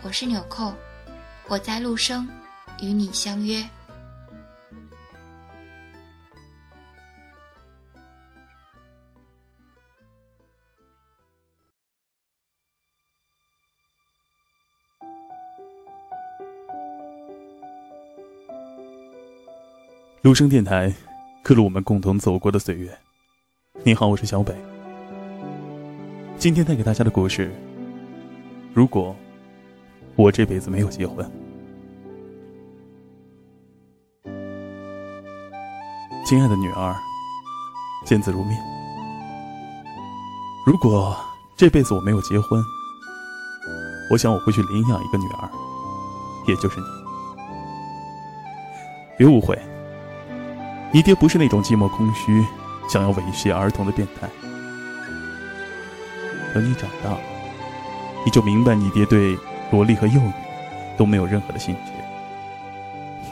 我是纽扣，我在陆生与你相约。陆生电台，刻录我们共同走过的岁月。你好，我是小北。今天带给大家的故事，如果。我这辈子没有结婚，亲爱的女儿，见字如面。如果这辈子我没有结婚，我想我会去领养一个女儿，也就是你。别误会，你爹不是那种寂寞空虚、想要猥亵儿童的变态。等你长大，你就明白你爹对。萝莉和幼女都没有任何的兴趣，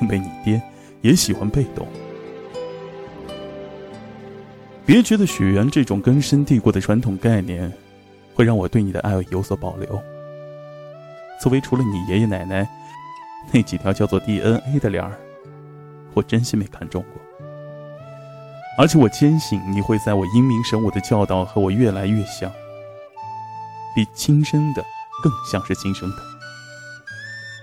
因为你爹也喜欢被动。别觉得血缘这种根深蒂固的传统概念，会让我对你的爱有所保留。作为除了你爷爷奶奶那几条叫做 DNA 的链儿，我真心没看中过。而且我坚信你会在我英明神武的教导和我越来越像，比亲生的。更像是亲生的，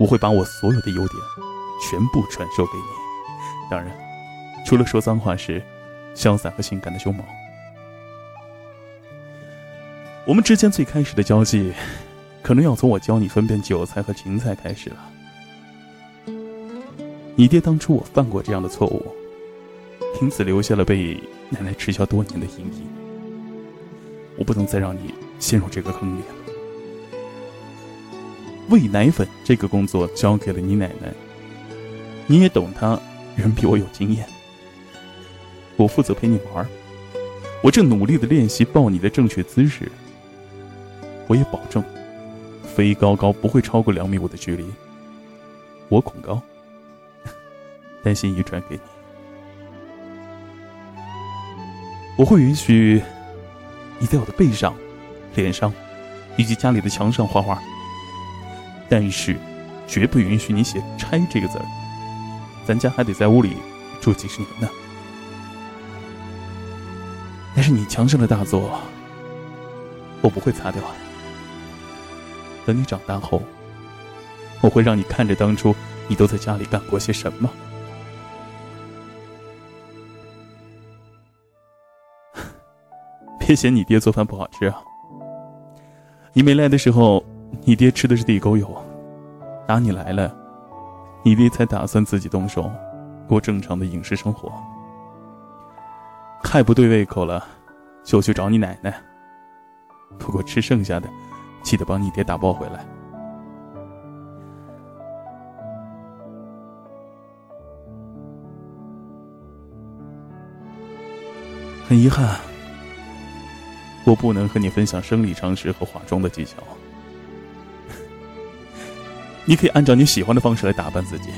我会把我所有的优点全部传授给你。当然，除了说脏话时潇洒和性感的胸毛。我们之间最开始的交际，可能要从我教你分辨韭菜和芹菜开始了。你爹当初我犯过这样的错误，因此留下了被奶奶耻笑多年的阴影。我不能再让你陷入这个坑里了。喂奶粉这个工作交给了你奶奶，你也懂她，人比我有经验。我负责陪你玩，我正努力的练习抱你的正确姿势。我也保证，飞高高不会超过两米五的距离。我恐高，担心遗传给你。我会允许你在我的背上、脸上以及家里的墙上画画。但是，绝不允许你写“拆”这个字儿。咱家还得在屋里住几十年呢。那是你墙上的大作，我不会擦掉。等你长大后，我会让你看着当初你都在家里干过些什么。别嫌你爹做饭不好吃啊！你没来的时候。你爹吃的是地沟油，打你来了，你爹才打算自己动手，过正常的饮食生活。太不对胃口了，就去找你奶奶。不过吃剩下的，记得帮你爹打包回来。很遗憾，我不能和你分享生理常识和化妆的技巧。你可以按照你喜欢的方式来打扮自己。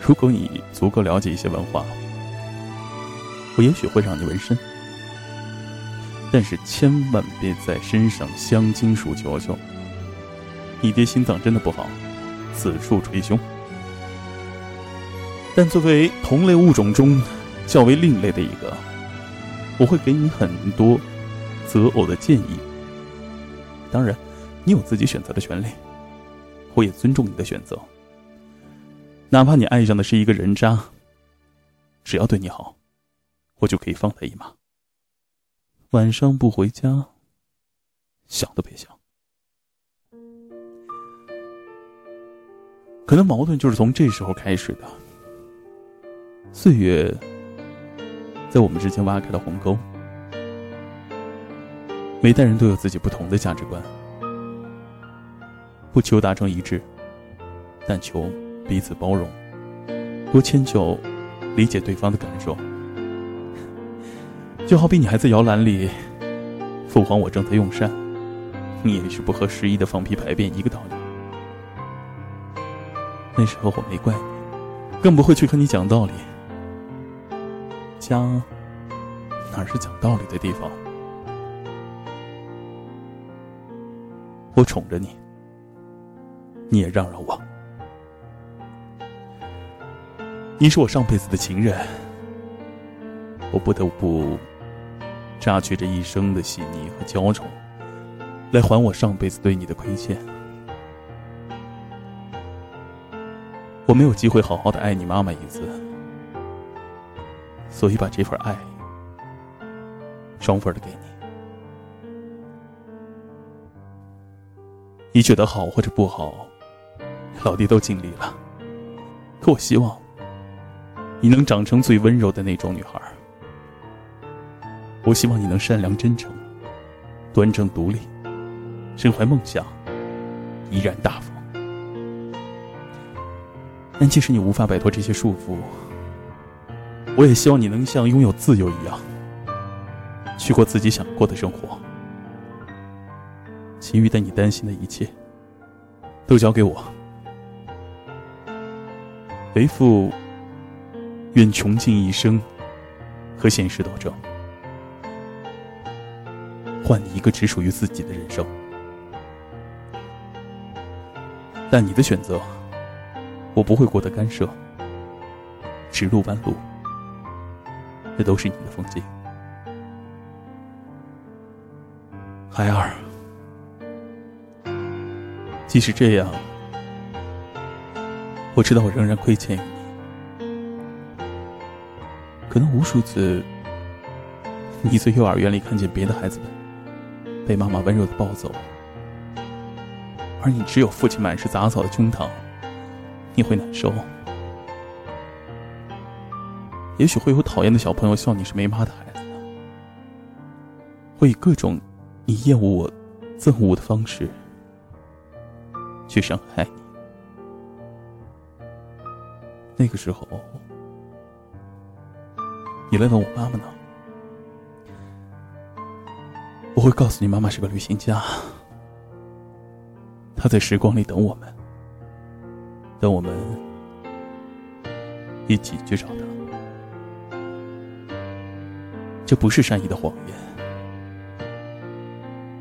如果你足够了解一些文化，我也许会让你纹身，但是千万别在身上镶金属球球。你爹心脏真的不好，此处捶胸。但作为同类物种中较为另类的一个，我会给你很多择偶的建议。当然，你有自己选择的权利。我也尊重你的选择。哪怕你爱上的是一个人渣，只要对你好，我就可以放他一马。晚上不回家，想都别想。可能矛盾就是从这时候开始的。岁月在我们之间挖开了鸿沟，每代人都有自己不同的价值观，不求达成一致，但求彼此包容，多迁就，理解对方的感受。就好比你还在摇篮里，父皇我正在用膳，你也是不合时宜的放屁排便一个道理。那时候我没怪你，更不会去和你讲道理。家哪是讲道理的地方？我宠着你，你也让让我。你是我上辈子的情人，我不得不榨取这一生的细腻和娇宠，来还我上辈子对你的亏欠。我没有机会好好的爱你妈妈一次，所以把这份爱双份的给你。你觉得好或者不好，老弟都尽力了。可我希望你能长成最温柔的那种女孩。我希望你能善良真诚、端正独立、身怀梦想、怡然大方。但即使你无法摆脱这些束缚，我也希望你能像拥有自由一样，去过自己想过的生活。其余的你担心的一切，都交给我。为父愿穷尽一生和现实斗争，换你一个只属于自己的人生。但你的选择。我不会过得干涉，直路弯路，这都是你的风景，孩儿。即使这样，我知道我仍然亏欠于你。可能无数次，你在幼儿园里看见别的孩子们被妈妈温柔的抱走，而你只有父亲满是杂草的胸膛。你会难受，也许会有讨厌的小朋友笑你是没妈的孩子，会以各种你厌恶我、憎恶我的方式去伤害你。那个时候，你来问我妈妈呢，我会告诉你，妈妈是个旅行家，她在时光里等我们。等我们一起去找他，这不是善意的谎言，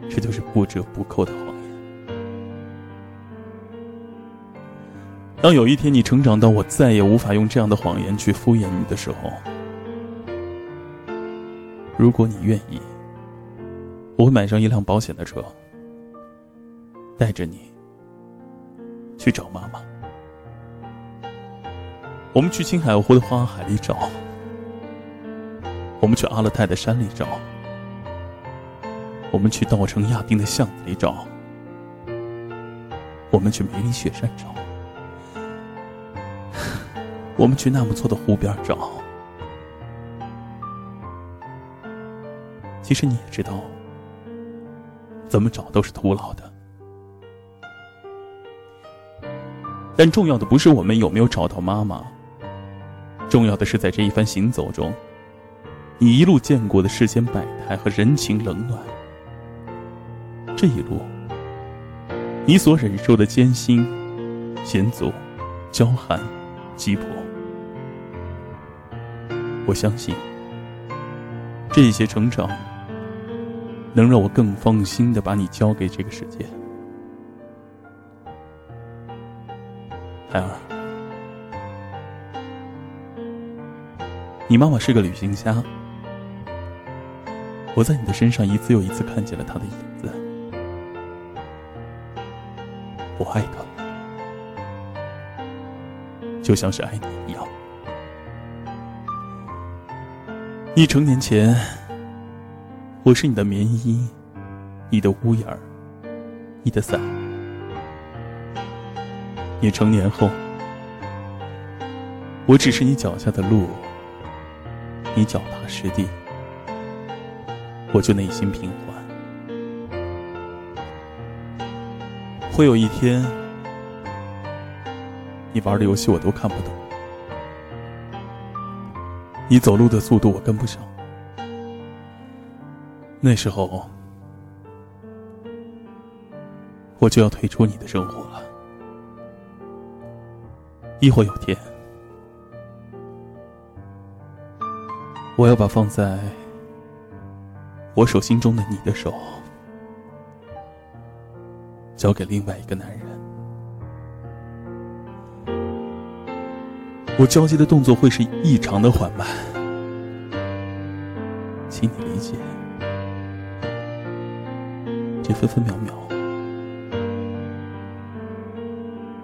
这就是不折不扣的谎。当有一天你成长到我再也无法用这样的谎言去敷衍你的时候，如果你愿意，我会买上一辆保险的车，带着你去找妈妈。我们去青海湖的花海里找，我们去阿勒泰的山里找，我们去稻城亚丁的巷子里找，我们去梅里雪山找，我们去纳木错的湖边找。其实你也知道，怎么找都是徒劳的。但重要的不是我们有没有找到妈妈。重要的是，在这一番行走中，你一路见过的世间百态和人情冷暖，这一路，你所忍受的艰辛、险阻、娇寒、急迫，我相信，这些成长，能让我更放心的把你交给这个世界，孩儿。你妈妈是个旅行家，我在你的身上一次又一次看见了她的影子。我爱她，就像是爱你一样。一成年前，我是你的棉衣，你的屋檐儿，你的伞；你成年后，我只是你脚下的路，你脚踏实地，我就内心平缓。会有一天，你玩的游戏我都看不懂，你走路的速度我跟不上，那时候我就要退出你的生活了。亦或有天，我要把放在我手心中的你的手。交给另外一个男人，我交接的动作会是异常的缓慢，请你理解。这分分秒秒，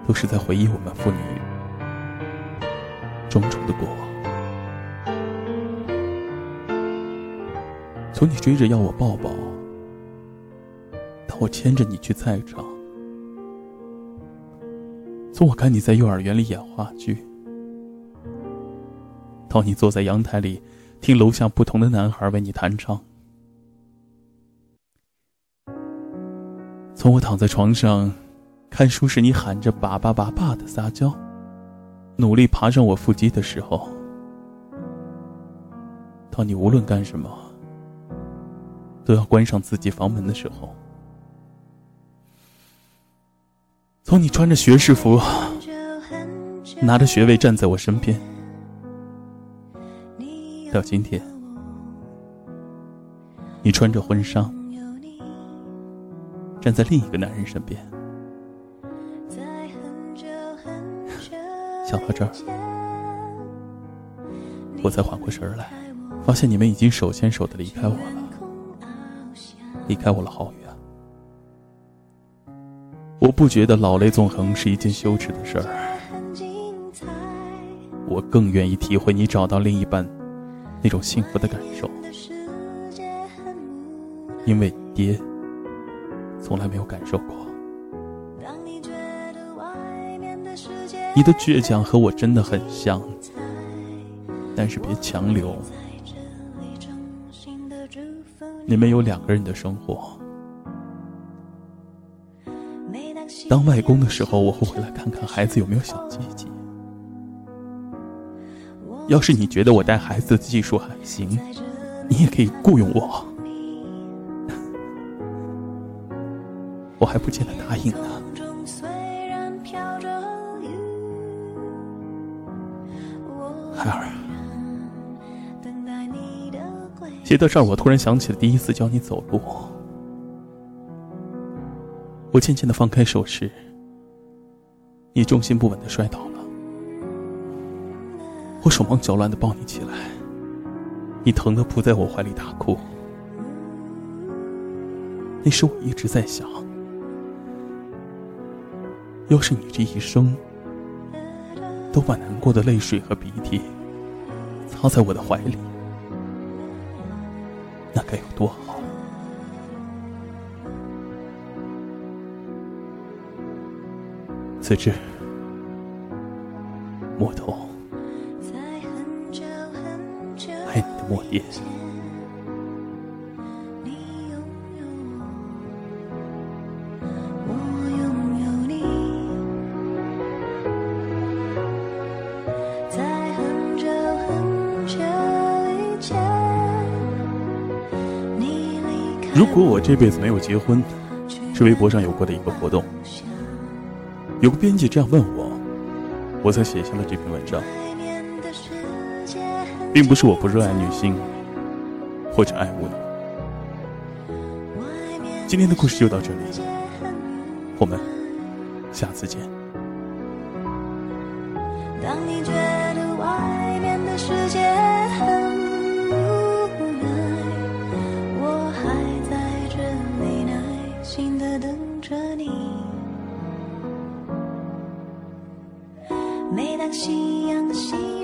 都是在回忆我们父女种种的过往。从你追着要我抱抱。到我牵着你去菜场，从我看你在幼儿园里演话剧，到你坐在阳台里听楼下不同的男孩为你弹唱，从我躺在床上看书时你喊着“爸爸爸爸”的撒娇，努力爬上我腹肌的时候，到你无论干什么都要关上自己房门的时候。从你穿着学士服，拿着学位站在我身边，到今天，你穿着婚纱，站在另一个男人身边，想到这儿，我才缓过神来，发现你们已经手牵手的离开我了，离开我了好远。我不觉得老泪纵横是一件羞耻的事儿，我更愿意体会你找到另一半那种幸福的感受，因为爹从来没有感受过。你的倔强和我真的很像，但是别强留。你们有两个人的生活。当外公的时候，我会回来看看孩子有没有小鸡鸡。要是你觉得我带孩子的技术还行，你也可以雇佣我。我还不见得答应呢。孩儿，写到这儿，我突然想起了第一次教你走路。我渐渐的放开手时，你重心不稳的摔倒了。我手忙脚乱的抱你起来，你疼的扑在我怀里大哭。那时我一直在想，要是你这一生都把难过的泪水和鼻涕擦在我的怀里，那该有多好。此致，莫头，莫言。如果我这辈子没有结婚，是微博上有过的一个活动。有个编辑这样问我，我才写下了这篇文章，并不是我不热爱女性或者爱物今天的故事就到这里，我们下次见。当你觉得外面的世界，夕阳西。